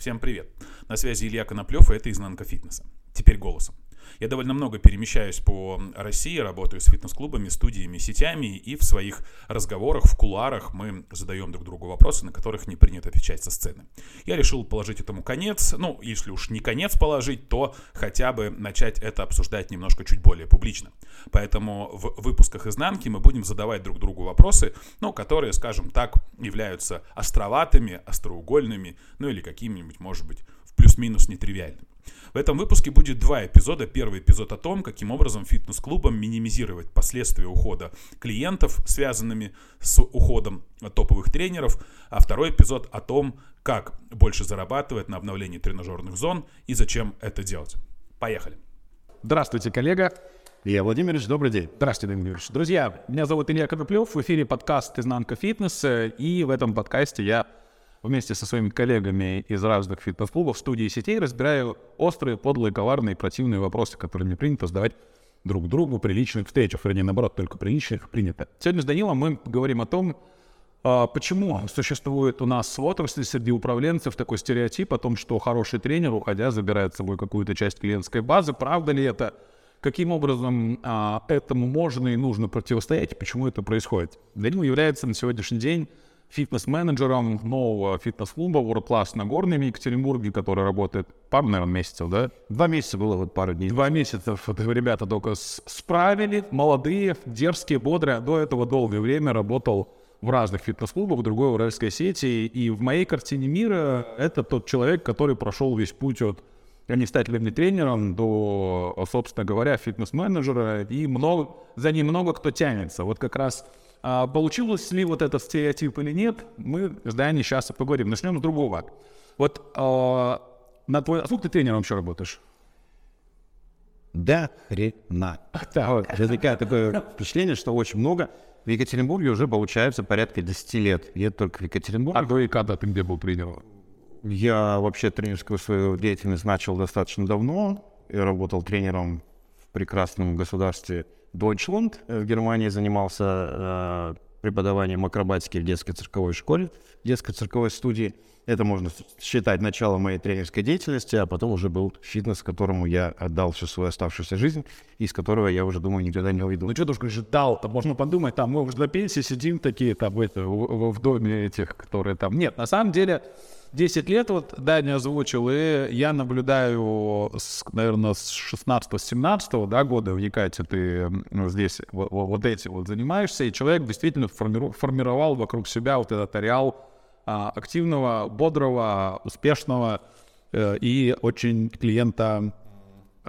Всем привет! На связи Илья Коноплев, и это «Изнанка фитнеса». Теперь голосом. Я довольно много перемещаюсь по России, работаю с фитнес-клубами, студиями, сетями, и в своих разговорах, в куларах мы задаем друг другу вопросы, на которых не принято отвечать со сцены. Я решил положить этому конец, ну, если уж не конец положить, то хотя бы начать это обсуждать немножко чуть более публично. Поэтому в выпусках изнанки мы будем задавать друг другу вопросы, ну, которые, скажем так, являются островатыми, остроугольными, ну или какими-нибудь, может быть, в плюс-минус нетривиальными. В этом выпуске будет два эпизода. Первый эпизод о том, каким образом фитнес-клубам минимизировать последствия ухода клиентов, связанными с уходом топовых тренеров. А второй эпизод о том, как больше зарабатывать на обновлении тренажерных зон и зачем это делать. Поехали. Здравствуйте, коллега. Илья Владимирович, добрый день. Здравствуйте, Дмитрий Владимирович. Друзья, меня зовут Илья Коноплев, в эфире подкаст «Изнанка фитнеса», и в этом подкасте я вместе со своими коллегами из разных фитнес-клубов, студий и сетей разбираю острые, подлые, коварные, противные вопросы, которые не принято задавать друг другу при личных встречах, вернее, наоборот, только при личных принято. Сегодня с Данилом мы говорим о том, а, почему существует у нас в отрасли среди управленцев такой стереотип о том, что хороший тренер, уходя, забирает с собой какую-то часть клиентской базы. Правда ли это? Каким образом а, этому можно и нужно противостоять? Почему это происходит? Данил является на сегодняшний день фитнес-менеджером нового фитнес-клуба World Class на Горном Екатеринбурге, который работает пару, наверное, месяцев, да? Два месяца было, вот пару дней. Два месяца вот, ребята только справили, молодые, дерзкие, бодрые. До этого долгое время работал в разных фитнес-клубах, в другой уральской сети. И в моей картине мира это тот человек, который прошел весь путь от не стать левым тренером до, собственно говоря, фитнес-менеджера. И много, за ним много кто тянется. Вот как раз а, получилось ли вот этот стереотип или нет, мы с Дани сейчас поговорим. Начнем с другого. Вот а, на твой... А сколько ты тренером вообще работаешь? Да хрена. Да, вот, возникает такое впечатление, что очень много. В Екатеринбурге уже получается порядка 10 лет. И это только в Екатеринбурге. А до и когда ты где был тренером? Я вообще тренерскую свою деятельность начал достаточно давно. Я работал тренером в прекрасном государстве Deutschland э, в Германии занимался э, преподаванием акробатики в детской цирковой школе, детской цирковой студии. Это можно считать началом моей тренерской деятельности, а потом уже был фитнес, которому я отдал всю свою оставшуюся жизнь, из которого я уже, думаю, никогда не уйду. Ну что ты говоришь, дал, там можно подумать, там мы уже на пенсии сидим такие, там, это, в, в доме этих, которые там... Нет, на самом деле 10 лет вот Даня озвучил, и я наблюдаю, с, наверное, с 16-17 да, года в Якате ты здесь вот, вот эти вот занимаешься, и человек действительно формиру, формировал вокруг себя вот этот ареал а, активного, бодрого, успешного э, и очень клиента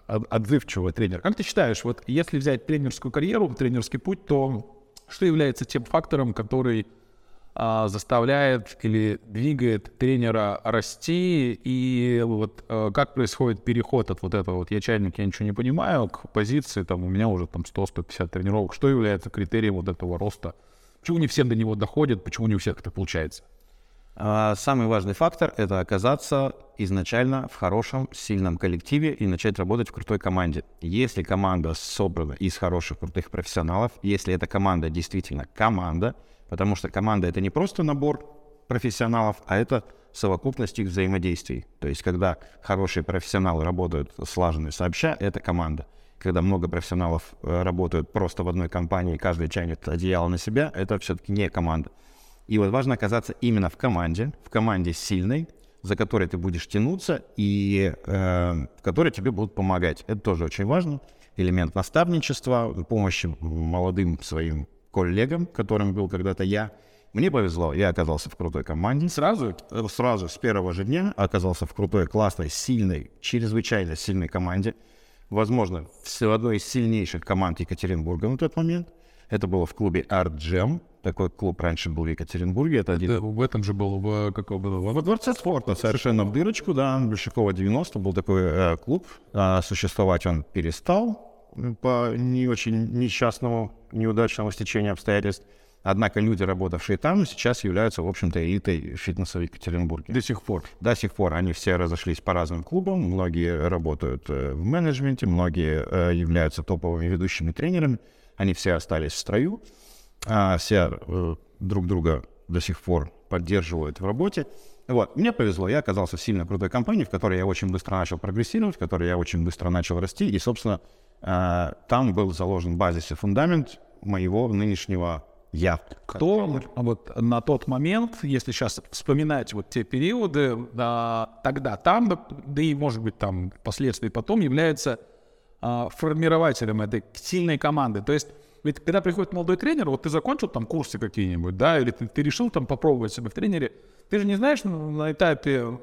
отзывчивого тренера. Как ты считаешь, вот если взять тренерскую карьеру, тренерский путь, то что является тем фактором, который а, заставляет или двигает тренера расти, и вот а, как происходит переход от вот этого вот «я чайник, я ничего не понимаю» к позиции, там, у меня уже там 100-150 тренировок, что является критерием вот этого роста? Почему не все до него доходят, почему не у всех это получается? А, самый важный фактор – это оказаться изначально в хорошем, сильном коллективе и начать работать в крутой команде. Если команда собрана из хороших, крутых профессионалов, если эта команда действительно команда – Потому что команда — это не просто набор профессионалов, а это совокупность их взаимодействий. То есть, когда хорошие профессионалы работают слаженно сообща, это команда. Когда много профессионалов э, работают просто в одной компании, каждый тянет одеяло на себя, это все-таки не команда. И вот важно оказаться именно в команде, в команде сильной, за которой ты будешь тянуться и э, в которой тебе будут помогать. Это тоже очень важно. Элемент наставничества, помощи молодым своим коллегам, которым был когда-то я. Мне повезло, я оказался в крутой команде. Сразу, э, сразу с первого же дня оказался в крутой, классной, сильной, чрезвычайно сильной команде. Возможно, в одной из сильнейших команд Екатеринбурга на тот момент. Это было в клубе Art Jam. Такой клуб раньше был в Екатеринбурге. Это один... Это в этом же был, в какого было? Во Дворце спорта, совершенно в дырочку, да. Большакова 90 был такой э, клуб. А, существовать он перестал по не очень несчастному, неудачному стечению обстоятельств. Однако люди, работавшие там, сейчас являются, в общем-то, элитой фитнеса в Екатеринбурге. До сих пор? До сих пор. Они все разошлись по разным клубам. Многие работают э, в менеджменте, многие э, являются топовыми ведущими тренерами. Они все остались в строю. А все э, друг друга до сих пор поддерживают в работе. Вот, мне повезло, я оказался в сильно крутой компании, в которой я очень быстро начал прогрессировать, в которой я очень быстро начал расти, и, собственно, там был заложен базис и фундамент моего нынешнего я. Кто вот на тот момент, если сейчас вспоминать вот те периоды, да, тогда там, да и может быть там впоследствии потом является а, формирователем этой сильной команды. То есть ведь когда приходит молодой тренер, вот ты закончил там курсы какие-нибудь, да, или ты, ты решил там попробовать себя в тренере, ты же не знаешь на этапе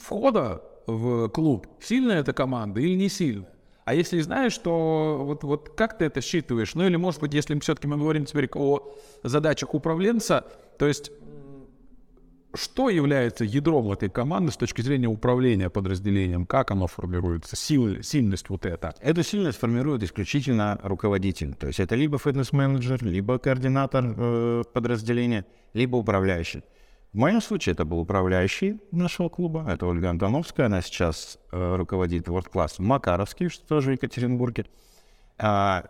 входа в клуб, сильная эта команда или не сильная. А если знаешь, то вот, вот как ты это считываешь? Ну или, может быть, если все-таки мы говорим теперь о задачах управленца, то есть что является ядром этой команды с точки зрения управления подразделением? Как оно формируется? Сил, сильность вот эта? Эту сильность формирует исключительно руководитель. То есть это либо фитнес-менеджер, либо координатор э, подразделения, либо управляющий. В моем случае это был управляющий нашего клуба, это Ольга Антоновская, она сейчас э, руководит World Class Макаровский, что тоже в Екатеринбурге. А,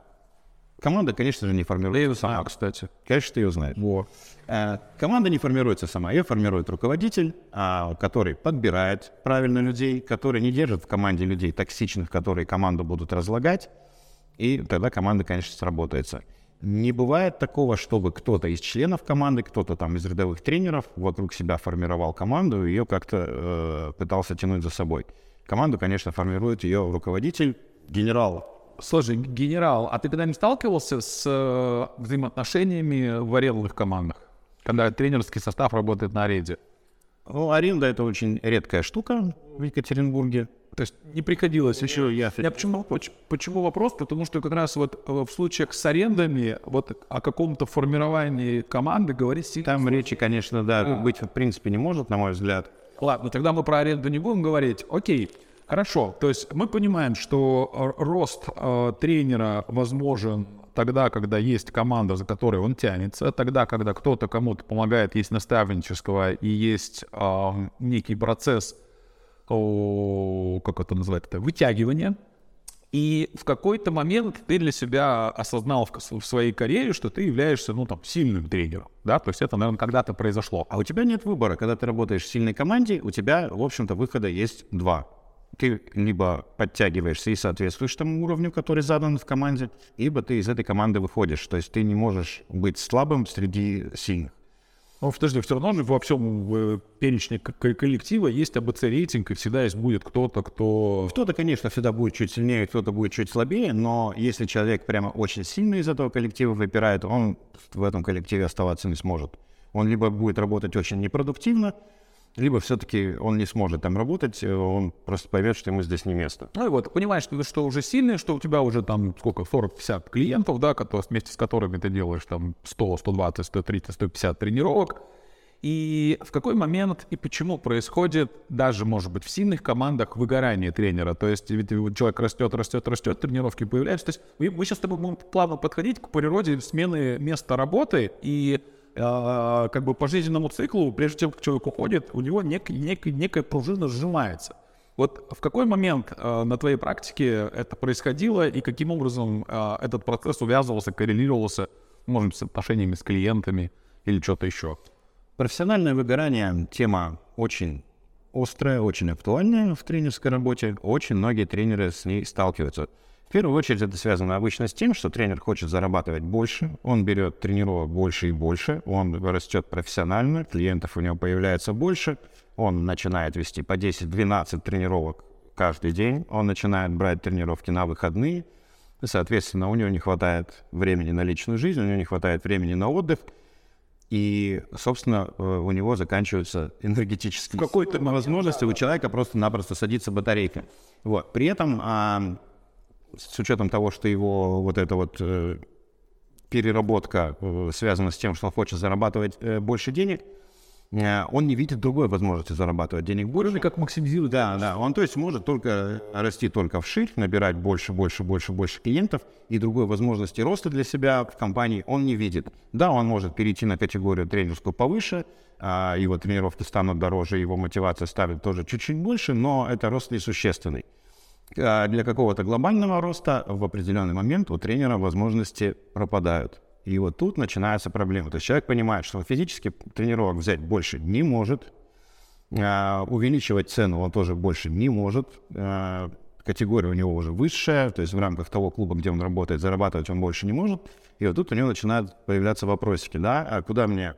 команда, конечно же, не формируется сама. кстати. Конечно, ты ее знаешь. Во. А, команда не формируется сама, ее формирует руководитель, а, который подбирает правильно людей, который не держит в команде людей токсичных, которые команду будут разлагать, и тогда команда, конечно, сработается. Не бывает такого, чтобы кто-то из членов команды, кто-то там из рядовых тренеров вокруг себя формировал команду и ее как-то э, пытался тянуть за собой. Команду, конечно, формирует ее руководитель, генерал. Слушай, генерал, а ты когда не сталкивался с э, взаимоотношениями в арендных командах, когда тренерский состав работает на аренде? Ну, аренда это очень редкая штука в Екатеринбурге. То есть не приходилось еще. Я, я почему, почему вопрос? Потому что как раз вот э, в случаях с арендами вот о каком-то формировании команды говорить сильно. Там речи, конечно, да, а. быть в принципе не может, на мой взгляд. Ладно, тогда мы про аренду не будем говорить. Окей, хорошо. То есть мы понимаем, что рост э, тренера возможен тогда, когда есть команда, за которой он тянется, тогда, когда кто-то кому-то помогает, есть наставничество и есть э, некий процесс о, как это называется, это, вытягивание. И в какой-то момент ты для себя осознал в, в своей карьере, что ты являешься, ну, там, сильным тренером, да, то есть это, наверное, когда-то произошло. А у тебя нет выбора, когда ты работаешь в сильной команде, у тебя, в общем-то, выхода есть два. Ты либо подтягиваешься и соответствуешь тому уровню, который задан в команде, либо ты из этой команды выходишь, то есть ты не можешь быть слабым среди сильных. Ну, подожди, все равно во всем в перечне коллектива есть АБЦ-рейтинг, и всегда есть будет кто-то, кто... Кто-то, конечно, всегда будет чуть сильнее, кто-то будет чуть слабее, но если человек прямо очень сильный из этого коллектива выпирает, он в этом коллективе оставаться не сможет. Он либо будет работать очень непродуктивно, либо все-таки он не сможет там работать, э, он просто поймет, что ему здесь не место. Ну и вот, понимаешь, что, что уже сильный, что у тебя уже там сколько, 40-50 клиентов, да, которые, вместе с которыми ты делаешь там 100, 120, 130, 150 тренировок, и в какой момент и почему происходит даже, может быть, в сильных командах выгорание тренера? То есть ведь человек растет, растет, растет, тренировки появляются. То есть мы, мы сейчас с тобой будем плавно подходить к природе смены места работы и как бы по жизненному циклу, прежде чем человек уходит, у него нек, нек, некая пружина сжимается. Вот в какой момент э, на твоей практике это происходило и каким образом э, этот процесс увязывался, коррелировался, может быть, с отношениями с клиентами или что-то еще? Профессиональное выгорание – тема очень острая, очень актуальная в тренерской работе. Очень многие тренеры с ней сталкиваются. В первую очередь это связано обычно с тем, что тренер хочет зарабатывать больше, он берет тренировок больше и больше, он растет профессионально, клиентов у него появляется больше, он начинает вести по 10-12 тренировок каждый день, он начинает брать тренировки на выходные, и, соответственно, у него не хватает времени на личную жизнь, у него не хватает времени на отдых, и, собственно, э, у него заканчиваются энергетические какой-то возможности, у человека просто-напросто садится батарейка. Вот. При этом с учетом того, что его вот эта вот э, переработка э, связана с тем, что он хочет зарабатывать э, больше денег, э, он не видит другой возможности зарабатывать денег больше. Кроме как максимизировать. Да, да. Он, то есть, может только расти только вширь, набирать больше, больше, больше, больше клиентов, и другой возможности роста для себя в компании он не видит. Да, он может перейти на категорию тренерскую повыше, а его тренировки станут дороже, его мотивация ставит тоже чуть-чуть больше, но это рост несущественный. А для какого-то глобального роста в определенный момент у тренера возможности пропадают. И вот тут начинается проблема. То есть человек понимает, что он физически тренировок взять больше не может, А, увеличивать цену он тоже больше не может. А, категория у него уже высшая, то есть в рамках того клуба, где он работает, зарабатывать он больше не может. И вот тут у него начинают появляться вопросики, да, а куда мне,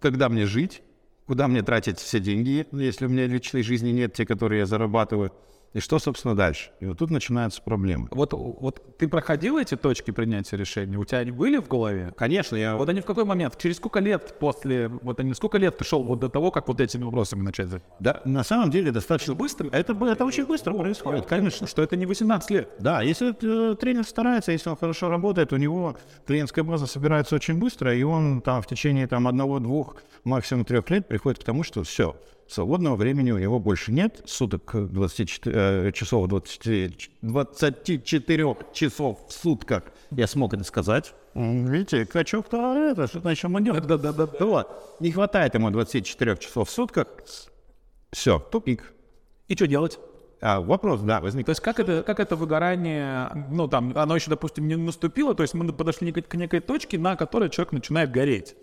когда мне жить, куда мне тратить все деньги, если у меня личной жизни нет, те, которые я зарабатываю, и что, собственно, дальше? И вот тут начинаются проблемы. Вот, вот ты проходил эти точки принятия решений? У тебя они были в голове? Конечно, я... Вот они в какой момент? Через сколько лет после... Вот они сколько лет пришел вот до того, как вот этими вопросами начать? Да, на самом деле достаточно быстро. Это, это очень быстро происходит, конечно. Что это не 18 лет. Да, если э, тренер старается, если он хорошо работает, у него клиентская база собирается очень быстро, и он там в течение там одного-двух, максимум трех лет приходит к тому, что все, свободного времени у него больше нет, суток 24 э, часов 20, 24 часов в сутках, я смог это сказать. Видите, качок-то это, что-то еще манер. Да, да, да, да. Вот. Не хватает ему 24 часов в сутках. Все, тупик. И что делать? А, вопрос, да, возник. То есть как это, как это выгорание, ну там, оно еще, допустим, не наступило, то есть мы подошли к некой точке, на которой человек начинает гореть.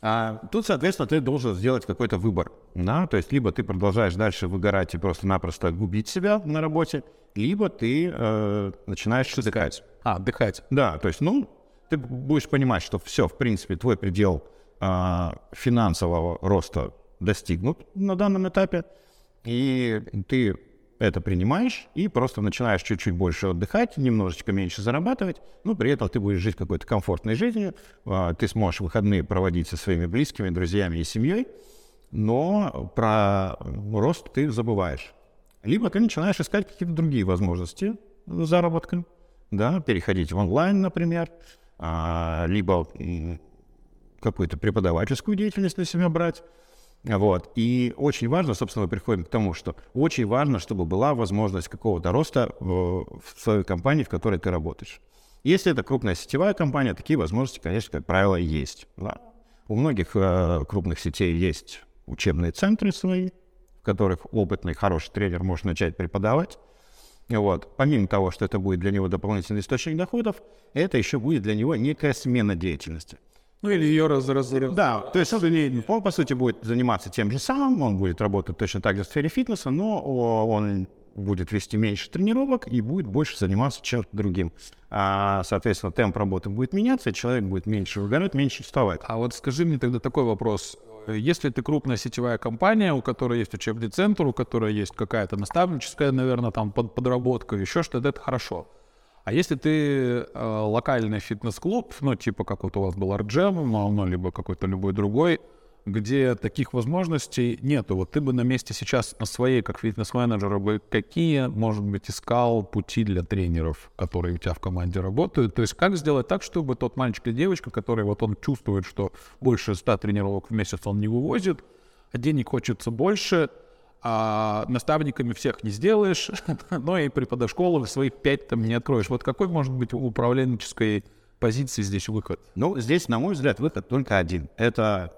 А тут, соответственно, ты должен сделать какой-то выбор. Да? То есть либо ты продолжаешь дальше выгорать и просто-напросто губить себя на работе, либо ты э, начинаешь отдыхать. А, отдыхать. Да, то есть, ну, ты будешь понимать, что все, в принципе, твой предел э, финансового роста достигнут на данном этапе, и ты это принимаешь и просто начинаешь чуть-чуть больше отдыхать, немножечко меньше зарабатывать, но при этом ты будешь жить какой-то комфортной жизнью, а, ты сможешь выходные проводить со своими близкими, друзьями и семьей, но про рост ты забываешь. Либо ты начинаешь искать какие-то другие возможности заработка, да, переходить в онлайн, например, а, либо какую-то преподавательскую деятельность на себя брать, вот. И очень важно, собственно, мы приходим к тому, что очень важно, чтобы была возможность какого-то роста в, в своей компании, в которой ты работаешь. Если это крупная сетевая компания, такие возможности, конечно, как правило, есть. Да. У многих э, крупных сетей есть учебные центры свои, в которых опытный, хороший тренер может начать преподавать. Вот. Помимо того, что это будет для него дополнительный источник доходов, это еще будет для него некая смена деятельности. Ну или ее раз, раз, раз. Да, то есть он, он, по сути, будет заниматься тем же самым, он будет работать точно так же в сфере фитнеса, но он будет вести меньше тренировок и будет больше заниматься чем-то другим. А, соответственно, темп работы будет меняться, и человек будет меньше выгорать, меньше вставать. А вот скажи мне тогда такой вопрос. Если ты крупная сетевая компания, у которой есть учебный центр, у которой есть какая-то наставническая, наверное, там под, подработка, еще что-то, это хорошо. А если ты э, локальный фитнес-клуб, ну, типа как вот у вас был RGM, ну, либо какой-то любой другой, где таких возможностей нету. Вот ты бы на месте сейчас на своей, как фитнес-менеджера, бы какие, может быть, искал пути для тренеров, которые у тебя в команде работают? То есть как сделать так, чтобы тот мальчик или девочка, который вот он чувствует, что больше 100 тренировок в месяц он не вывозит, а денег хочется больше, а наставниками всех не сделаешь, но и преподошколы своих пять там не откроешь. Вот какой может быть управленческой позиции здесь выход? Ну, здесь, на мой взгляд, выход только один. Это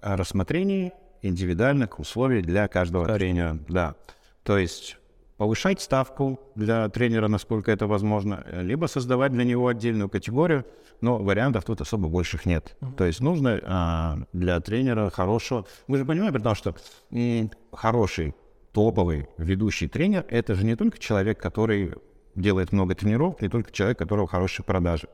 рассмотрение индивидуальных условий для каждого тренера. Да. То есть повышать ставку для тренера, насколько это возможно, либо создавать для него отдельную категорию, но вариантов тут особо больших нет. Mm-hmm. То есть нужно а, для тренера хорошего... Вы же понимаете, потому что м, хороший, топовый ведущий тренер — это же не только человек, который делает много тренировок, не только человек, у которого хорошие продажи.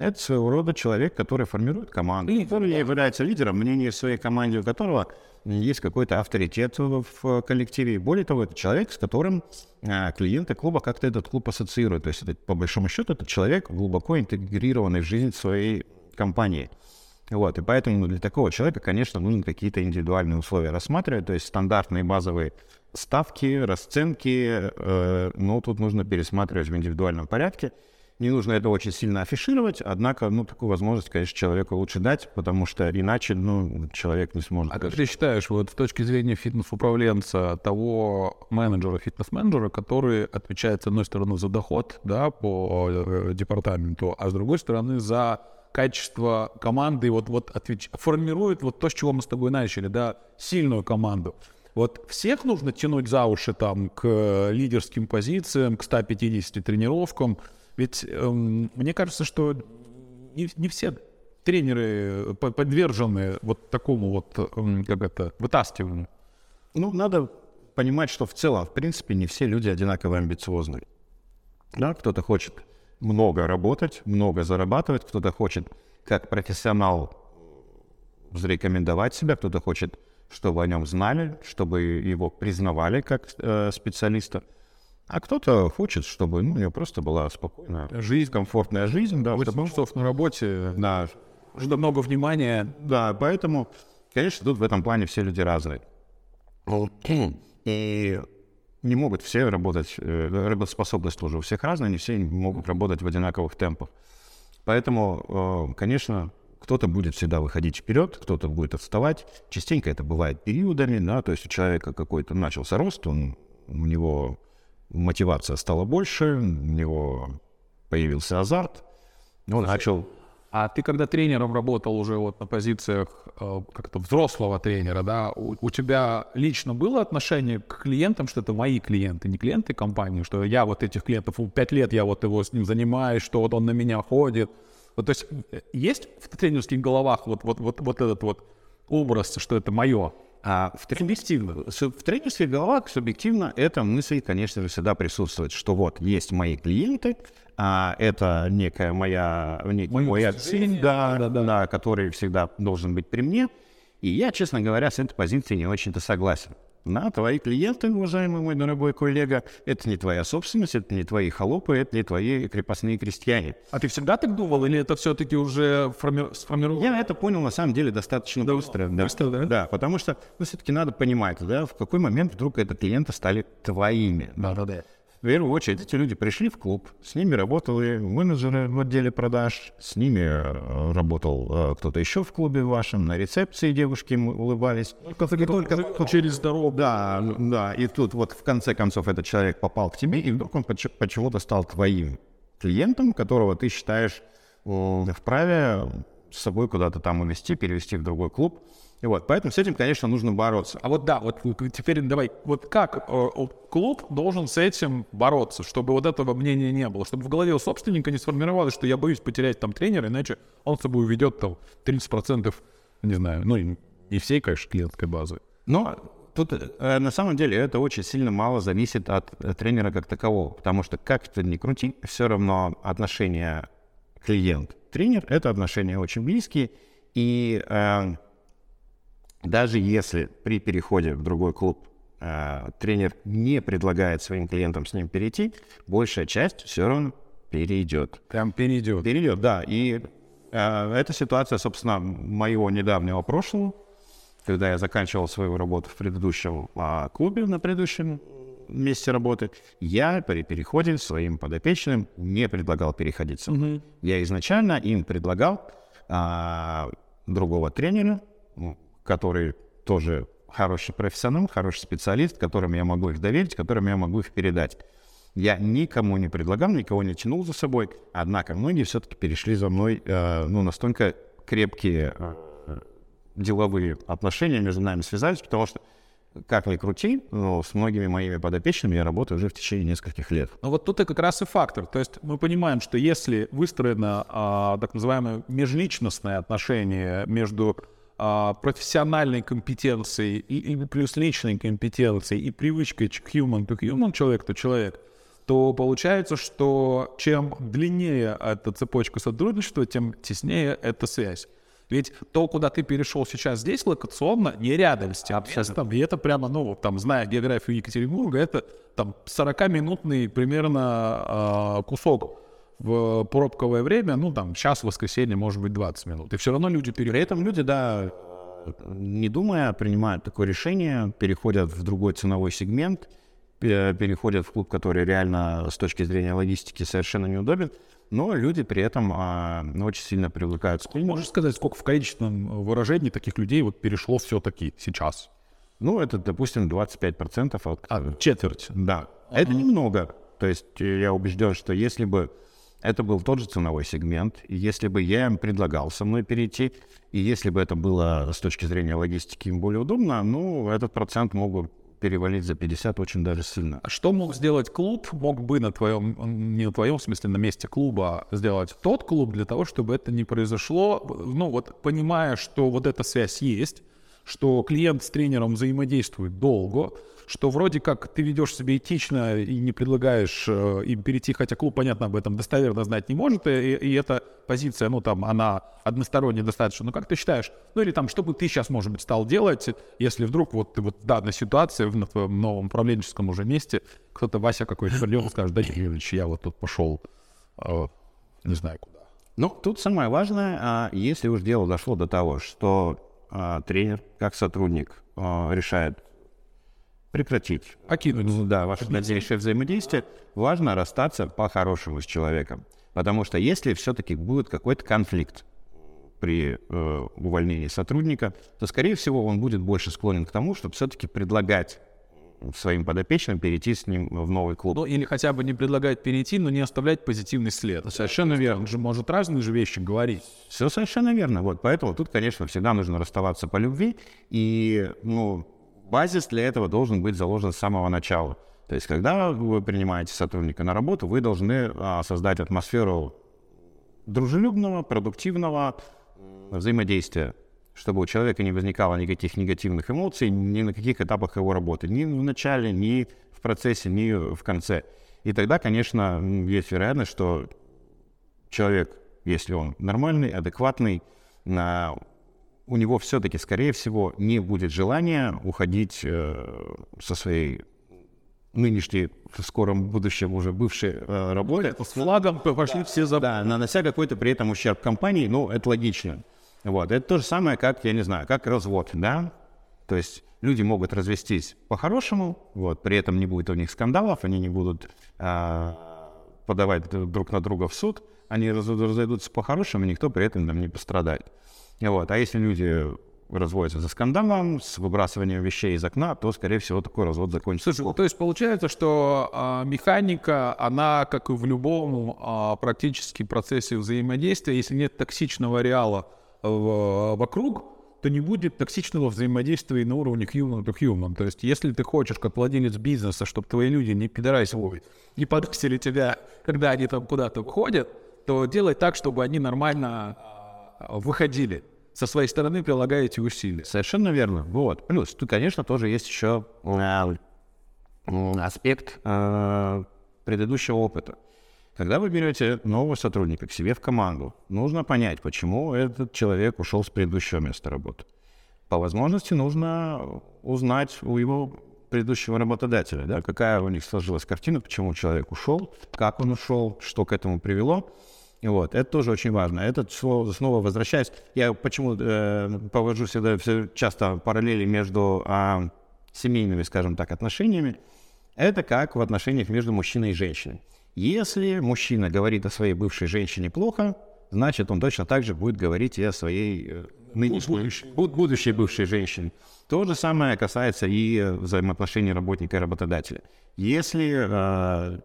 Это своего рода человек, который формирует команду, который является лидером мнения в своей команде, у которого есть какой-то авторитет в коллективе. Более того, это человек, с которым а, клиенты клуба как-то этот клуб ассоциируют. То есть, это, по большому счету, это человек, глубоко интегрированный в жизнь своей компании. Вот, и поэтому для такого человека, конечно, нужно какие-то индивидуальные условия рассматривать, то есть стандартные базовые ставки, расценки, э, но тут нужно пересматривать в индивидуальном порядке. Не нужно это очень сильно афишировать, однако, ну, такую возможность, конечно, человеку лучше дать, потому что иначе, ну, человек не сможет. А как ты считаешь, вот с точки зрения фитнес-управленца, того менеджера, фитнес-менеджера, который отвечает, с одной стороны, за доход, да, по э, департаменту, а с другой стороны, за качество команды, вот, вот отвеч... формирует вот то, с чего мы с тобой начали, да, сильную команду. Вот всех нужно тянуть за уши там к лидерским позициям, к 150 тренировкам, ведь эм, мне кажется, что не, не все тренеры подвержены вот такому вот, эм, как это, вытаскиванию. Ну, надо понимать, что в целом, в принципе, не все люди одинаково амбициозны. Да, кто-то хочет много работать, много зарабатывать, кто-то хочет как профессионал зарекомендовать себя, кто-то хочет, чтобы о нем знали, чтобы его признавали как э, специалиста. А кто-то хочет, чтобы ну, у него просто была спокойная жизнь, комфортная жизнь. Да, 8 часов на работе, да, что много внимания. да, поэтому, конечно, тут в этом плане все люди разные. И не могут все работать, э, работоспособность тоже у всех разная, не все могут работать в одинаковых темпах. Поэтому, э, конечно, кто-то будет всегда выходить вперед, кто-то будет отставать. Частенько это бывает периодами, да, то есть у человека какой-то начался рост, он, у него мотивация стала больше, у него появился азарт, он начал А ты когда тренером работал уже вот на позициях э, как-то взрослого тренера, да, у, у тебя лично было отношение к клиентам, что это мои клиенты, не клиенты компании, что я вот этих клиентов, пять лет я вот его с ним занимаюсь, что вот он на меня ходит. Вот, то есть э, есть в тренерских головах вот, вот, вот, вот этот вот образ, что это мое? А в, тренерских, с- в тренерских головах субъективно эта мысль, конечно же, всегда присутствует, что вот есть мои клиенты, а это некая моя, некий мой оцень, да, да, да, да, который всегда должен быть при мне. И я, честно говоря, с этой позицией не очень-то согласен. На твои клиенты, уважаемый мой дорогой коллега, это не твоя собственность, это не твои холопы, это не твои крепостные крестьяне. А ты всегда так думал, или это все-таки уже форми- сформировано? Я это понял на самом деле достаточно быстро. Да, быстро, да? Да, потому что ну, все-таки надо понимать, да, в какой момент вдруг это клиенты стали твоими. Да, да, да. В первую очередь эти люди пришли в клуб, с ними работали менеджеры в отделе продаж, с ними э, работал э, кто-то еще в клубе вашем, на рецепции девушки улыбались. Только через дорогу. Да, да, и тут вот в конце концов этот человек попал к тебе, и вдруг он поч- почему-то стал твоим клиентом, которого ты считаешь вправе с собой куда-то там увезти, перевести в другой клуб. Вот, поэтому с этим, конечно, нужно бороться. А вот да, вот теперь давай, вот как э, клуб должен с этим бороться, чтобы вот этого мнения не было, чтобы в голове у собственника не сформировалось, что я боюсь потерять там тренера, иначе он с собой уведет там 30%, не знаю, ну и не всей, конечно, клиентской базы. Но тут э, на самом деле это очень сильно мало зависит от э, тренера как такового, потому что как ты ни крути, все равно отношения клиент-тренер — это отношения очень близкие, и даже если при переходе в другой клуб э, тренер не предлагает своим клиентам с ним перейти, большая часть все равно перейдет. Прям перейдет. Перейдет, да. И э, эта ситуация, собственно, моего недавнего прошлого, когда я заканчивал свою работу в предыдущем а, клубе, на предыдущем месте работы, я при переходе своим подопечным не предлагал переходить мной. Я изначально им предлагал а, другого тренера, ну, который тоже хороший профессионал, хороший специалист, которым я могу их доверить, которым я могу их передать. Я никому не предлагал, никого не тянул за собой, однако многие все-таки перешли за мной, э, ну, настолько крепкие э, деловые отношения между нами связались, потому что, как ни крути, но с многими моими подопечными я работаю уже в течение нескольких лет. Но вот тут и как раз и фактор. То есть мы понимаем, что если выстроено а, так называемое межличностное отношение между профессиональной компетенцией и, и плюс личной компетенцией и привычкой human to human, человек to человек, то получается, что чем длиннее эта цепочка сотрудничества, тем теснее эта связь. Ведь то, куда ты перешел сейчас здесь локационно, не рядом с тем местом, и это прямо, ну, там, зная географию Екатеринбурга, это там 40-минутный примерно а, кусок в пробковое время, ну, там, час в воскресенье, может быть, 20 минут. И все равно люди При переходят. этом люди, да, не думая, принимают такое решение, переходят в другой ценовой сегмент, пе- переходят в клуб, который реально с точки зрения логистики совершенно неудобен, но люди при этом а, ну, очень сильно привлекают к Можешь сказать, сколько в количественном выражении таких людей вот перешло все-таки сейчас? Ну, это, допустим, 25% от... А, четверть. Да, это немного. То есть э, я убежден, что если бы это был тот же ценовой сегмент, и если бы я им предлагал со мной перейти, и если бы это было с точки зрения логистики им более удобно, ну, этот процент мог бы перевалить за 50 очень даже сильно. А Что мог сделать клуб? Мог бы на твоем, не на твоем смысле, на месте клуба сделать тот клуб для того, чтобы это не произошло, ну вот понимая, что вот эта связь есть, что клиент с тренером взаимодействует долго, что вроде как ты ведешь себя этично и не предлагаешь э, им перейти, хотя клуб, понятно, об этом достоверно знать не может, и, и эта позиция, ну, там, она односторонняя достаточно. Но как ты считаешь, ну, или там, что бы ты сейчас, может быть, стал делать, если вдруг вот вот в данной ситуации, в, на твоем новом управленческом уже месте, кто-то, Вася какой-то придет и скажет, да, Юрьевич, я вот тут пошел, э, не знаю куда. Ну, тут самое важное, а, если уж дело дошло до того, что а, тренер, как сотрудник, а, решает прекратить. Покинуть. Ну Да, ваше дальнейшее взаимодействие. Важно расстаться по-хорошему с человеком. Потому что если все-таки будет какой-то конфликт при э, увольнении сотрудника, то, скорее всего, он будет больше склонен к тому, чтобы все-таки предлагать своим подопечным перейти с ним в новый клуб. Ну, или хотя бы не предлагать перейти, но не оставлять позитивный след. Совершенно верно. Он же может разные же вещи говорить. Все совершенно верно. Вот, поэтому тут, конечно, всегда нужно расставаться по любви. И, ну, базис для этого должен быть заложен с самого начала. То есть, когда вы принимаете сотрудника на работу, вы должны а, создать атмосферу дружелюбного, продуктивного взаимодействия, чтобы у человека не возникало никаких негативных эмоций ни на каких этапах его работы, ни в начале, ни в процессе, ни в конце. И тогда, конечно, есть вероятность, что человек, если он нормальный, адекватный, у него все-таки, скорее всего, не будет желания уходить э, со своей нынешней, в скором будущем уже бывшей э, работы. С флагом пошли все за... Да, нанося какой-то при этом ущерб компании, ну, это логично. Вот, это то же самое, как, я не знаю, как развод, да? То есть люди могут развестись по-хорошему, вот, при этом не будет у них скандалов, они не будут э, подавать друг на друга в суд, они разойдутся по-хорошему, никто при этом там не пострадает. Вот. А если люди разводятся за скандалом, с выбрасыванием вещей из окна, то, скорее всего, такой развод закончится. Слушай, то есть получается, что а, механика, она, как и в любом а, практически процессе взаимодействия, если нет токсичного реала в, вокруг, то не будет токсичного взаимодействия на уровне human to human. То есть, если ты хочешь, как владелец бизнеса, чтобы твои люди не пидорасили, не подписали тебя, когда они там куда-то выходят, то делай так, чтобы они нормально а, выходили со своей стороны прилагаете усилия. Совершенно верно. Вот. Плюс тут, конечно, тоже есть еще аспект э, предыдущего опыта. Когда вы берете нового сотрудника к себе в команду, нужно понять, почему этот человек ушел с предыдущего места работы. По возможности нужно узнать у его предыдущего работодателя, да, какая у них сложилась картина, почему человек ушел, как он ушел, что к этому привело. Вот, это тоже очень важно. Это снова возвращаясь, я почему э, повожу всегда все часто параллели между э, семейными, скажем так, отношениями. Это как в отношениях между мужчиной и женщиной. Если мужчина говорит о своей бывшей женщине плохо, значит, он точно так же будет говорить и о своей э, нынешней, будущей. будущей бывшей женщине. То же самое касается и взаимоотношений работника и работодателя. Если э,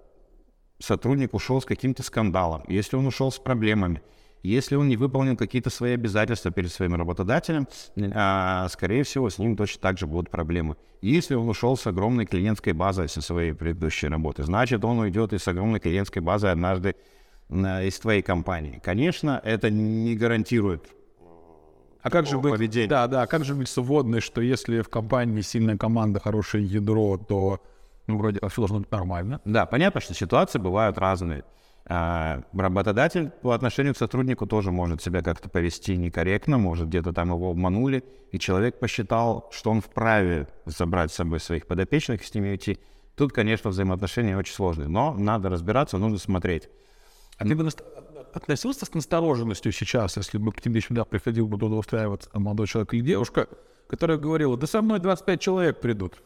сотрудник ушел с каким-то скандалом, если он ушел с проблемами, если он не выполнил какие-то свои обязательства перед своим работодателем, а, скорее всего, с ним точно так же будут проблемы. Если он ушел с огромной клиентской базой со своей предыдущей работы, значит, он уйдет из огромной клиентской базы однажды из твоей компании. Конечно, это не гарантирует а как же быть, поведение. да, да, как же быть с вводной, что если в компании сильная команда, хорошее ядро, то ну, вроде все должно быть нормально. Да, понятно, что ситуации бывают разные. А, работодатель по отношению к сотруднику тоже может себя как-то повести некорректно, может где-то там его обманули, и человек посчитал, что он вправе забрать с собой своих подопечных и с ними идти. Тут, конечно, взаимоотношения очень сложные, но надо разбираться, нужно смотреть. А ты бы относился с настороженностью сейчас, если бы к тебе сюда приходил бы туда устраиваться молодой человек или девушка, которая говорила, да со мной 25 человек придут,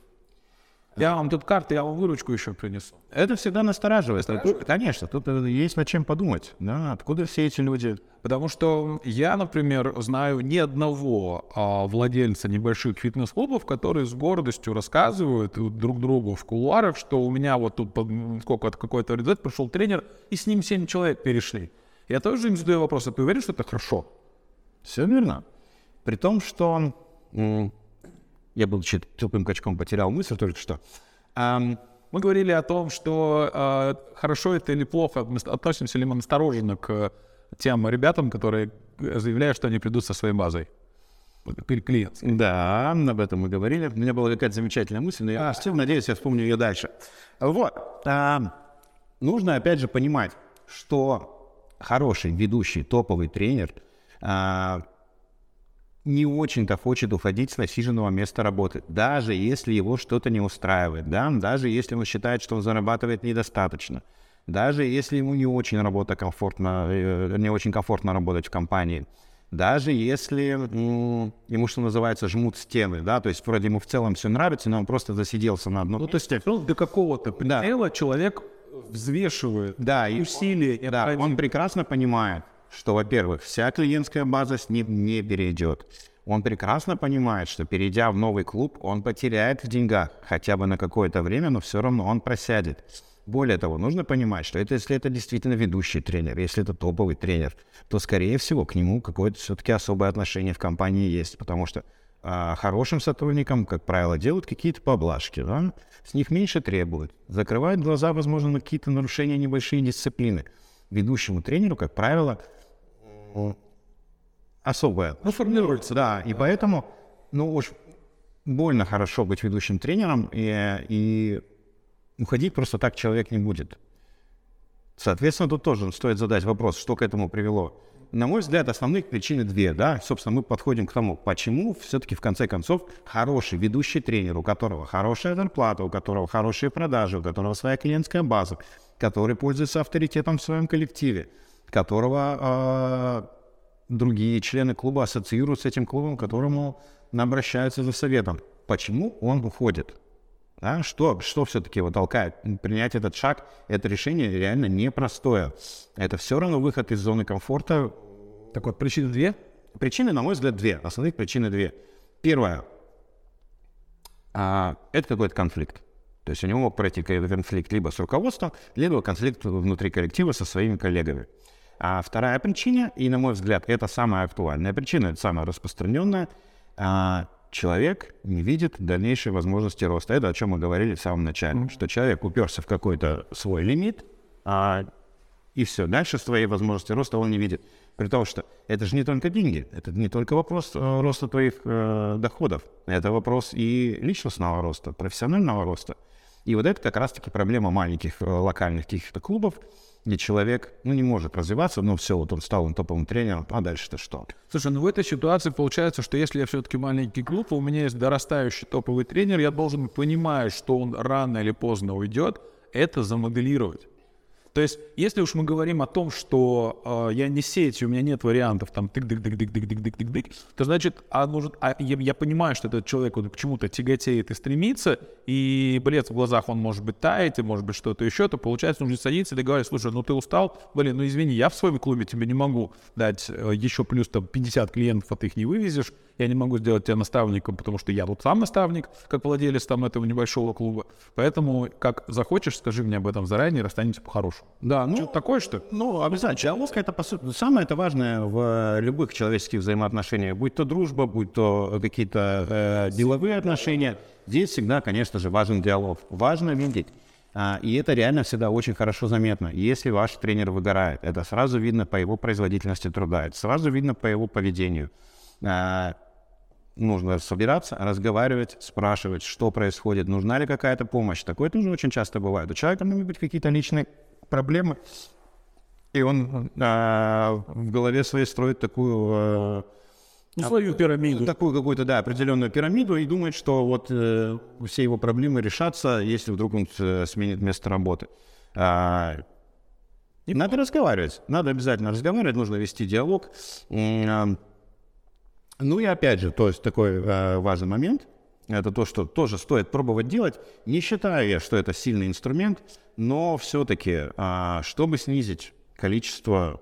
я вам тут карты, я вам выручку еще принесу. Это всегда настораживает. Тут, конечно, тут есть над чем подумать. Да, откуда все эти люди? Потому что я, например, знаю ни одного а, владельца небольших фитнес-клубов, которые с гордостью рассказывают друг другу в кулуарах, что у меня вот тут сколько какой-то результат пришел тренер, и с ним семь человек перешли. Я тоже им задаю вопрос, а ты уверен, что это хорошо? Все верно. При том, что я, будучи тупым качком, потерял мысль только что. Um, мы говорили о том, что э, хорошо это или плохо, мы относимся ли мы настороженно к тем ребятам, которые заявляют, что они придут со своей базой. клиент. Да, об этом мы говорили. У меня была какая-то замечательная мысль, но я а. надеюсь, я вспомню ее дальше. Вот. А, нужно, опять же, понимать, что хороший ведущий, топовый тренер а, не очень-то хочет уходить с насиженного места работы, даже если его что-то не устраивает, да, даже если он считает, что он зарабатывает недостаточно, даже если ему не очень работа комфортно, э, не очень комфортно работать в компании, даже если ему, что называется, жмут стены, да, то есть вроде ему в целом все нравится, но он просто засиделся на одном. Ну, то есть ну, до какого-то предела да. человек взвешивает да, усилия. И, да, он прекрасно понимает, что, во-первых, вся клиентская база с ним не перейдет. Он прекрасно понимает, что перейдя в новый клуб, он потеряет в деньгах хотя бы на какое-то время, но все равно он просядет. Более того, нужно понимать, что это, если это действительно ведущий тренер, если это топовый тренер, то, скорее всего, к нему какое-то все-таки особое отношение в компании есть, потому что а, хорошим сотрудникам, как правило, делают какие-то поблажки, да? с них меньше требуют, закрывают глаза, возможно, на какие-то нарушения небольшие дисциплины. Ведущему тренеру, как правило, особое. Ну, формируется. Да, и поэтому, ну уж больно хорошо быть ведущим тренером, и, и уходить просто так человек не будет. Соответственно, тут тоже стоит задать вопрос, что к этому привело. На мой взгляд, основных причин две, да. Собственно, мы подходим к тому, почему все-таки в конце концов хороший ведущий тренер, у которого хорошая зарплата, у которого хорошие продажи, у которого своя клиентская база, который пользуется авторитетом в своем коллективе, которого э, другие члены клуба ассоциируют с этим клубом, к которому обращаются за советом. Почему он уходит? Да? Что, что все-таки его толкает? Принять этот шаг, это решение реально непростое. Это все равно выход из зоны комфорта. Так вот, причины две? Причины, на мой взгляд, две. Основных причины две. Первое. А, это какой-то конфликт. То есть у него мог пройти конфликт либо с руководством, либо конфликт внутри коллектива со своими коллегами. А вторая причина, и на мой взгляд, это самая актуальная причина, это самая распространенная, а, человек не видит дальнейшей возможности роста. Это о чем мы говорили в самом начале, mm-hmm. что человек уперся в какой-то свой лимит, а, и все. Дальше своей возможности роста он не видит. При том, что это же не только деньги, это не только вопрос э, роста твоих э, доходов, это вопрос и личностного роста, профессионального роста. И вот это как раз-таки проблема маленьких э, локальных каких-то клубов, где человек ну, не может развиваться, но все, вот он стал он топовым тренером, а дальше-то что? Слушай, ну в этой ситуации получается, что если я все-таки маленький клуб, у меня есть дорастающий топовый тренер, я должен понимать, что он рано или поздно уйдет, это замоделировать. То есть, если уж мы говорим о том, что э, я не сеть, у меня нет вариантов, там, тык дык дык дык дык дык дык дык дык то значит, а нужен, а я, я понимаю, что этот человек вот, к чему-то тяготеет и стремится, и, блядь, в глазах он может быть тает, и может быть что-то еще, то получается, нужно садиться и договаривать, слушай, ну ты устал, блин, ну извини, я в своем клубе тебе не могу дать э, еще плюс там 50 клиентов, а ты их не вывезешь, я не могу сделать тебя наставником, потому что я тут сам наставник, как владелец там этого небольшого клуба. Поэтому, как захочешь, скажи мне об этом заранее, расстанемся по-хорошему. Да, ну... Что-то такое, что Ну, обязательно. Диалог это, по сути, самое это важное в любых человеческих взаимоотношениях. Будь то дружба, будь то какие-то э, деловые отношения. Здесь всегда, конечно же, важен диалог. Важно видеть. А, и это реально всегда очень хорошо заметно. Если ваш тренер выгорает, это сразу видно по его производительности труда, это сразу видно по его поведению. А, нужно собираться, разговаривать, спрашивать, что происходит, нужна ли какая-то помощь. Такое тоже очень часто бывает. У человека могут быть какие-то личные проблемы, и он а, в голове своей строит такую... А, ну, свою пирамиду. Такую какую-то, да, определенную пирамиду и думает, что вот э, все его проблемы решатся, если вдруг он э, сменит место работы. А, надо разговаривать, надо обязательно разговаривать, нужно вести диалог. А, ну и опять же, то есть такой э, важный момент, это то, что тоже стоит пробовать делать, не считая я, что это сильный инструмент, но все-таки, а, чтобы снизить количество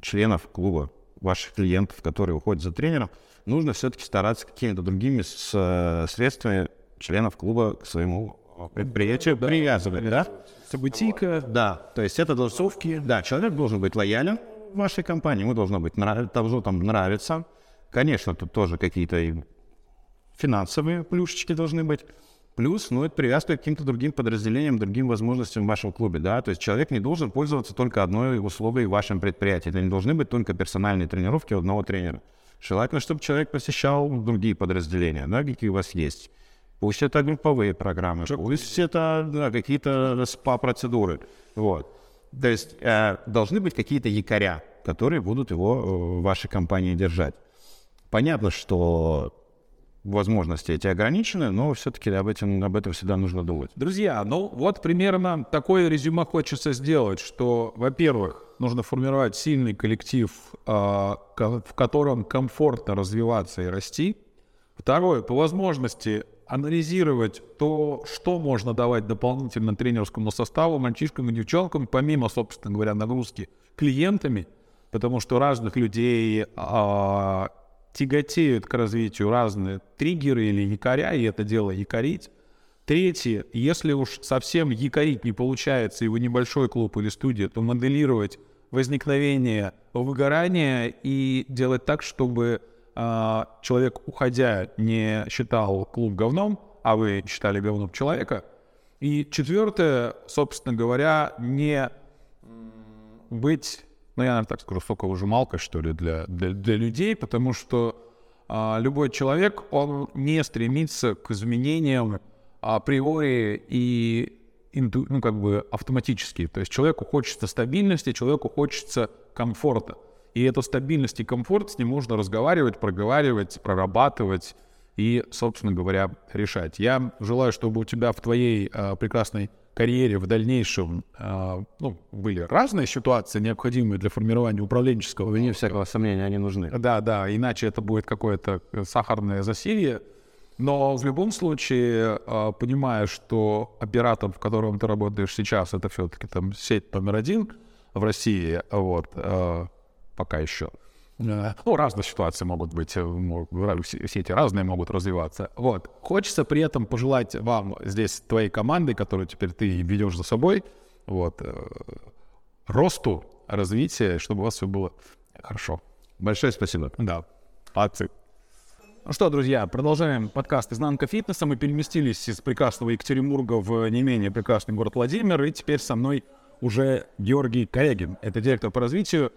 членов клуба, ваших клиентов, которые уходят за тренером, нужно все-таки стараться какими-то другими средствами членов клуба к своему предприятию да, привязывать, да? Событийка. Да, то есть это должновки. Да, человек должен быть лоялен в вашей компании, ему должно быть должно там нравиться, Конечно, тут тоже какие-то финансовые плюшечки должны быть. Плюс, ну, это привязка к каким-то другим подразделениям, другим возможностям в вашем клубе, да. То есть человек не должен пользоваться только одной услугой в вашем предприятии. Это не должны быть только персональные тренировки одного тренера. Желательно, чтобы человек посещал другие подразделения, да, какие у вас есть. Пусть это групповые программы, пусть это да, какие-то спа-процедуры. Вот. То есть э, должны быть какие-то якоря, которые будут его э, в вашей компании держать. Понятно, что возможности эти ограничены, но все-таки об этом, об этом всегда нужно думать. Друзья, ну вот примерно такое резюме хочется сделать, что, во-первых, нужно формировать сильный коллектив, а, в котором комфортно развиваться и расти. Второе, по возможности анализировать то, что можно давать дополнительно тренерскому составу, мальчишкам и девчонкам, помимо, собственно говоря, нагрузки клиентами, потому что разных людей а, тяготеют к развитию разные триггеры или якоря, и это дело якорить. Третье, если уж совсем якорить не получается, вы небольшой клуб или студия, то моделировать возникновение выгорания и делать так, чтобы э, человек, уходя, не считал клуб говном, а вы считали говном человека. И четвертое, собственно говоря, не быть ну, я, наверное, так скажу, соковыжималка, что ли, для, для, для людей, потому что а, любой человек, он не стремится к изменениям априори и инту, ну, как бы автоматически. То есть человеку хочется стабильности, человеку хочется комфорта. И эту стабильность и комфорт с ним можно разговаривать, проговаривать, прорабатывать и, собственно говоря, решать. Я желаю, чтобы у тебя в твоей э, прекрасной карьере в дальнейшем э, ну, были разные ситуации, необходимые для формирования управленческого. Вне всякого сомнения, они нужны. Да, да, иначе это будет какое-то сахарное засилье. Но в любом случае, э, понимая, что оператор, в котором ты работаешь сейчас, это все-таки там сеть номер один в России, вот, э, пока еще. Ну, разные ситуации могут быть, э, все эти разные могут развиваться. Вот. Хочется при этом пожелать вам здесь, твоей команды, которую теперь ты ведешь за собой, вот, э, росту, развития, чтобы у вас все было хорошо. Большое спасибо. Да. Акции. Ну что, друзья, продолжаем подкаст «Изнанка фитнеса». Мы переместились из прекрасного Екатеринбурга в не менее прекрасный город Владимир. И теперь со мной уже Георгий Корягин. Это директор по развитию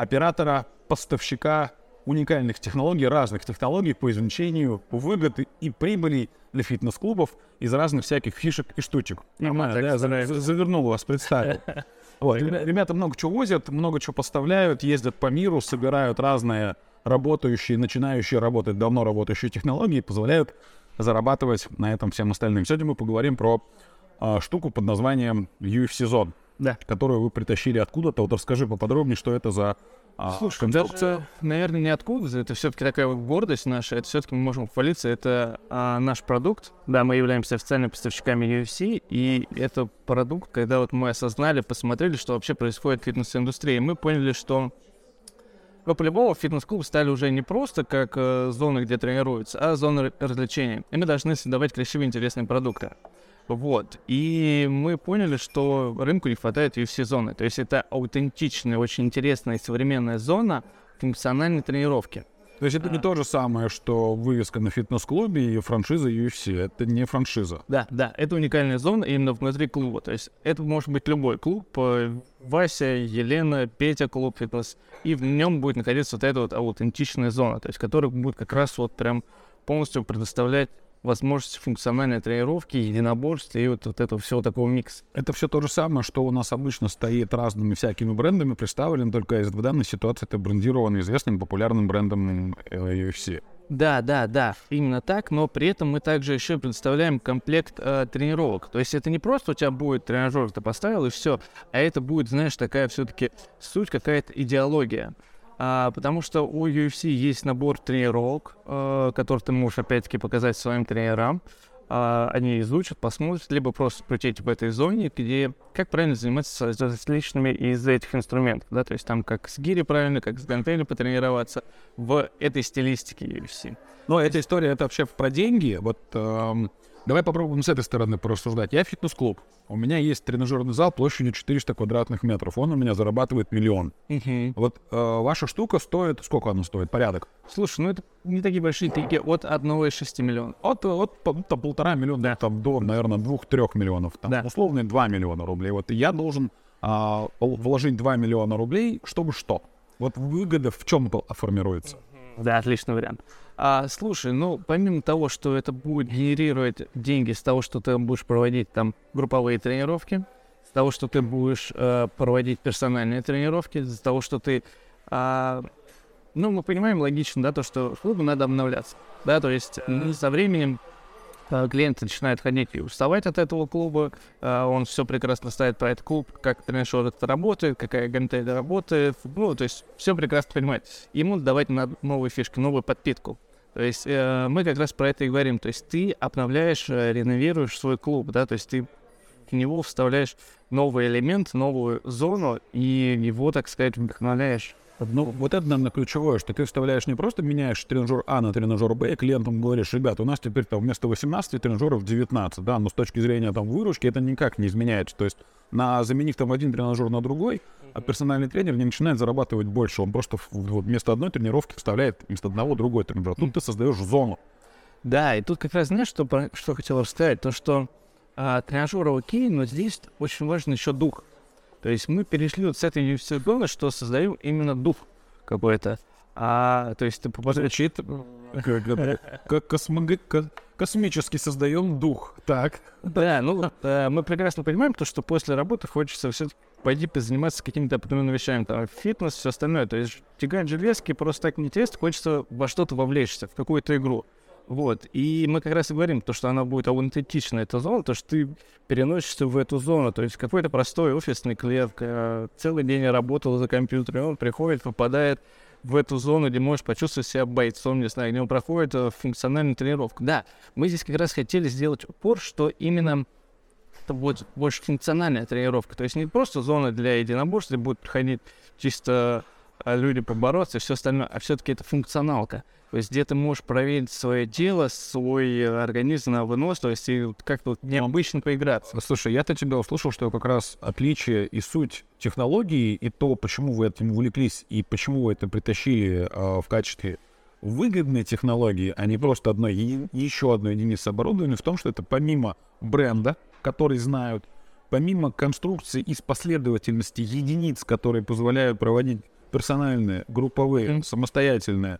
оператора поставщика уникальных технологий, разных технологий по извлечению выгоды и прибыли для фитнес-клубов из разных всяких фишек и штучек. Нормально, да, за, завернул вас, представил. Вот. Ребята много чего возят, много чего поставляют, ездят по миру, собирают разные работающие, начинающие работать, давно работающие технологии, позволяют зарабатывать на этом всем остальным. Сегодня мы поговорим про а, штуку под названием UFC Zone, да. которую вы притащили откуда-то. Вот расскажи поподробнее, что это за а, Слушай, концепция... Даже, наверное, не откуда, это все-таки такая гордость наша, это все-таки мы можем хвалиться, это а, наш продукт, да, мы являемся официальными поставщиками UFC, и это продукт, когда вот мы осознали, посмотрели, что вообще происходит в фитнес-индустрии, мы поняли, что но по-любому фитнес-клуб стали уже не просто как э, зоны, где тренируются, а зоны развлечений. И мы должны создавать красивые, интересные продукты. Вот. И мы поняли, что рынку не хватает UFC зоны. То есть это аутентичная, очень интересная и современная зона функциональной тренировки. То есть это а. не то же самое, что вывеска на фитнес-клубе и франшиза UFC. Это не франшиза. Да, да, это уникальная зона именно внутри клуба. То есть это может быть любой клуб. Э, Вася, Елена, Петя клуб фитнес. И в нем будет находиться вот эта вот аутентичная зона, то есть которая будет как раз вот прям полностью предоставлять возможности функциональной тренировки, единоборств и вот, вот этого всего такого микса. Это все то же самое, что у нас обычно стоит разными всякими брендами, представлен, только в данной ситуации это брендировано известным популярным брендом UFC. Да, да, да, именно так, но при этом мы также еще предоставляем комплект э, тренировок. То есть это не просто у тебя будет тренажер, ты поставил и все, а это будет, знаешь, такая все-таки суть, какая-то идеология а, потому что у UFC есть набор тренировок, а, который ты можешь опять-таки показать своим тренерам. А, они изучат, посмотрят, либо просто крутить в этой зоне, где как правильно заниматься с различными из этих инструментов, да, то есть там как с гири правильно, как с гантелью потренироваться в этой стилистике UFC. Но эта история, это вообще про деньги, вот эм, Давай попробуем с этой стороны порассуждать. Я фитнес-клуб. У меня есть тренажерный зал площадью 400 квадратных метров. Он у меня зарабатывает миллион. Uh-huh. Вот э, ваша штука стоит... Сколько она стоит? Порядок? Слушай, ну это не такие большие деньги. От 1,6 миллиона. От, от, от там, полтора миллиона да. там, до, наверное, двух-трех миллионов. Там, да. Условно 2 миллиона рублей. Вот я должен э, вложить 2 миллиона рублей, чтобы что? Вот выгода в чем формируется? Uh-huh. Да, отличный вариант. А, слушай, ну, помимо того, что это будет генерировать деньги с того, что ты будешь проводить там групповые тренировки, с того, что ты будешь э, проводить персональные тренировки, с того, что ты... А, ну, мы понимаем логично, да, то, что клубу надо обновляться, да, то есть э, со временем э, клиент начинает ходить и уставать от этого клуба, э, он все прекрасно ставит про этот клуб, как тренажер это работает, какая гантель работает, ну, то есть все прекрасно понимает. Ему давать надо новые фишки, новую подпитку. То есть э, мы как раз про это и говорим. То есть ты обновляешь, э, реновируешь свой клуб, да, то есть ты в него вставляешь новый элемент, новую зону, и его, так сказать, вдохновляешь. Ну, вот это, наверное, ключевое, что ты вставляешь не просто меняешь тренажер А на тренажер Б, и клиентам говоришь, ребят, у нас теперь там вместо 18 тренажеров 19, да, но с точки зрения там выручки это никак не изменяется. То есть на заменив там один тренажер на другой, а персональный тренер не начинает зарабатывать больше. Он просто вот, вместо одной тренировки вставляет вместо одного другой тренажер. Тут ты создаешь зону. Да, и тут как раз знаешь, что, что хотел рассказать? То, что а, тренажеры окей, но здесь очень важен еще дух. То есть мы перешли вот с этой университета, что создаем именно дух какой-то. А, то есть ты Звучит как космически создаем дух. Так. Да, ну, э, мы прекрасно понимаем то, что после работы хочется все пойти позаниматься какими-то определенными вещами, там, фитнес, все остальное. То есть тягать железки просто так не тест, хочется во что-то вовлечься, в какую-то игру. Вот, и мы как раз и говорим, то, что она будет аутентична, эта зона, то, что ты переносишься в эту зону, то есть какой-то простой офисный клиент, э, целый день работал за компьютером, он приходит, попадает в эту зону, где можешь почувствовать себя бойцом, не знаю, где он проходит э, функциональную тренировку. Да, мы здесь как раз хотели сделать упор, что именно это будет больше функциональная тренировка, то есть не просто зона для единоборств, где будут проходить чисто люди побороться и все остальное, а все-таки это функционалка. То есть где ты можешь проверить свое тело, свой организм на выносливость и как-то вот необычно поиграться. Слушай, я-то тебя услышал, что как раз отличие и суть технологии и то, почему вы этим увлеклись и почему вы это притащили э, в качестве выгодной технологии, а не просто одной еще одной единицы оборудования, в том, что это помимо бренда, который знают, помимо конструкции из последовательности единиц, которые позволяют проводить персональные, групповые, самостоятельные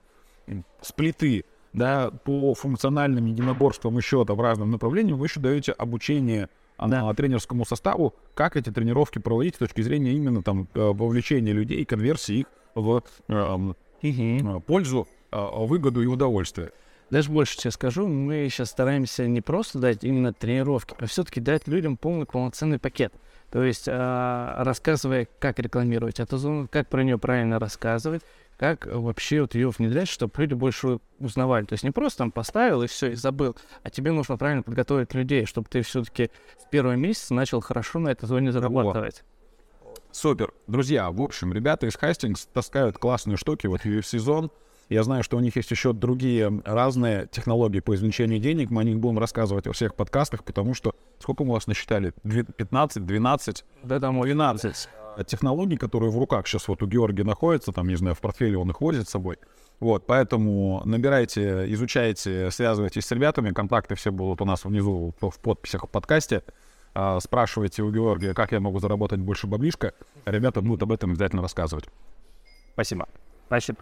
сплиты, да, по функциональным единоборствам еще там в разным направлениям, вы еще даете обучение а, да. тренерскому составу, как эти тренировки проводить с точки зрения именно там э, вовлечения людей, конверсии их в угу. пользу, э, выгоду и удовольствие. Даже больше тебе скажу, мы сейчас стараемся не просто дать именно тренировки, а все-таки дать людям полный полноценный пакет. То есть э, рассказывая, как рекламировать эту зону, как про нее правильно рассказывать, как вообще вот ее внедрять, чтобы люди больше узнавали. То есть не просто там поставил и все, и забыл, а тебе нужно правильно подготовить людей, чтобы ты все-таки в первый месяц начал хорошо на этой зоне зарабатывать. Супер. Друзья, в общем, ребята из Хастингс таскают классные штуки вот в сезон. Я знаю, что у них есть еще другие разные технологии по извлечению денег. Мы о них будем рассказывать во всех подкастах, потому что сколько мы вас насчитали? 15, 12? Да, там 12 технологий, которые в руках сейчас вот у Георгия находятся, там, не знаю, в портфеле он их возит с собой. Вот, поэтому набирайте, изучайте, связывайтесь с ребятами, контакты все будут у нас внизу в подписях в подкасте. А, спрашивайте у Георгия, как я могу заработать больше баблишка. Ребята будут об этом обязательно рассказывать. Спасибо. Спасибо.